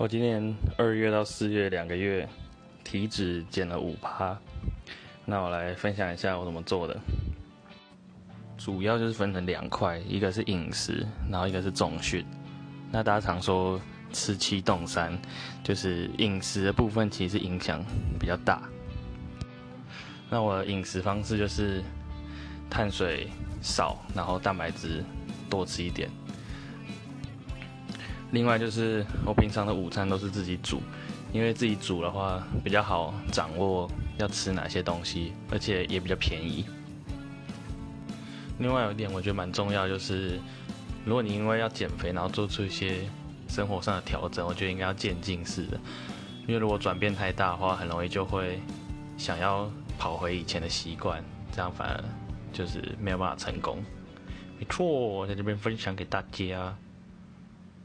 我今年二月到四月两个月，体脂减了五趴。那我来分享一下我怎么做的。主要就是分成两块，一个是饮食，然后一个是重训。那大家常说吃七动三，就是饮食的部分其实影响比较大。那我的饮食方式就是碳水少，然后蛋白质多吃一点。另外就是我平常的午餐都是自己煮，因为自己煮的话比较好掌握要吃哪些东西，而且也比较便宜。另外有一点我觉得蛮重要，就是如果你因为要减肥，然后做出一些生活上的调整，我觉得应该要渐进式的，因为如果转变太大的话，很容易就会想要跑回以前的习惯，这样反而就是没有办法成功。没错，我在这边分享给大家。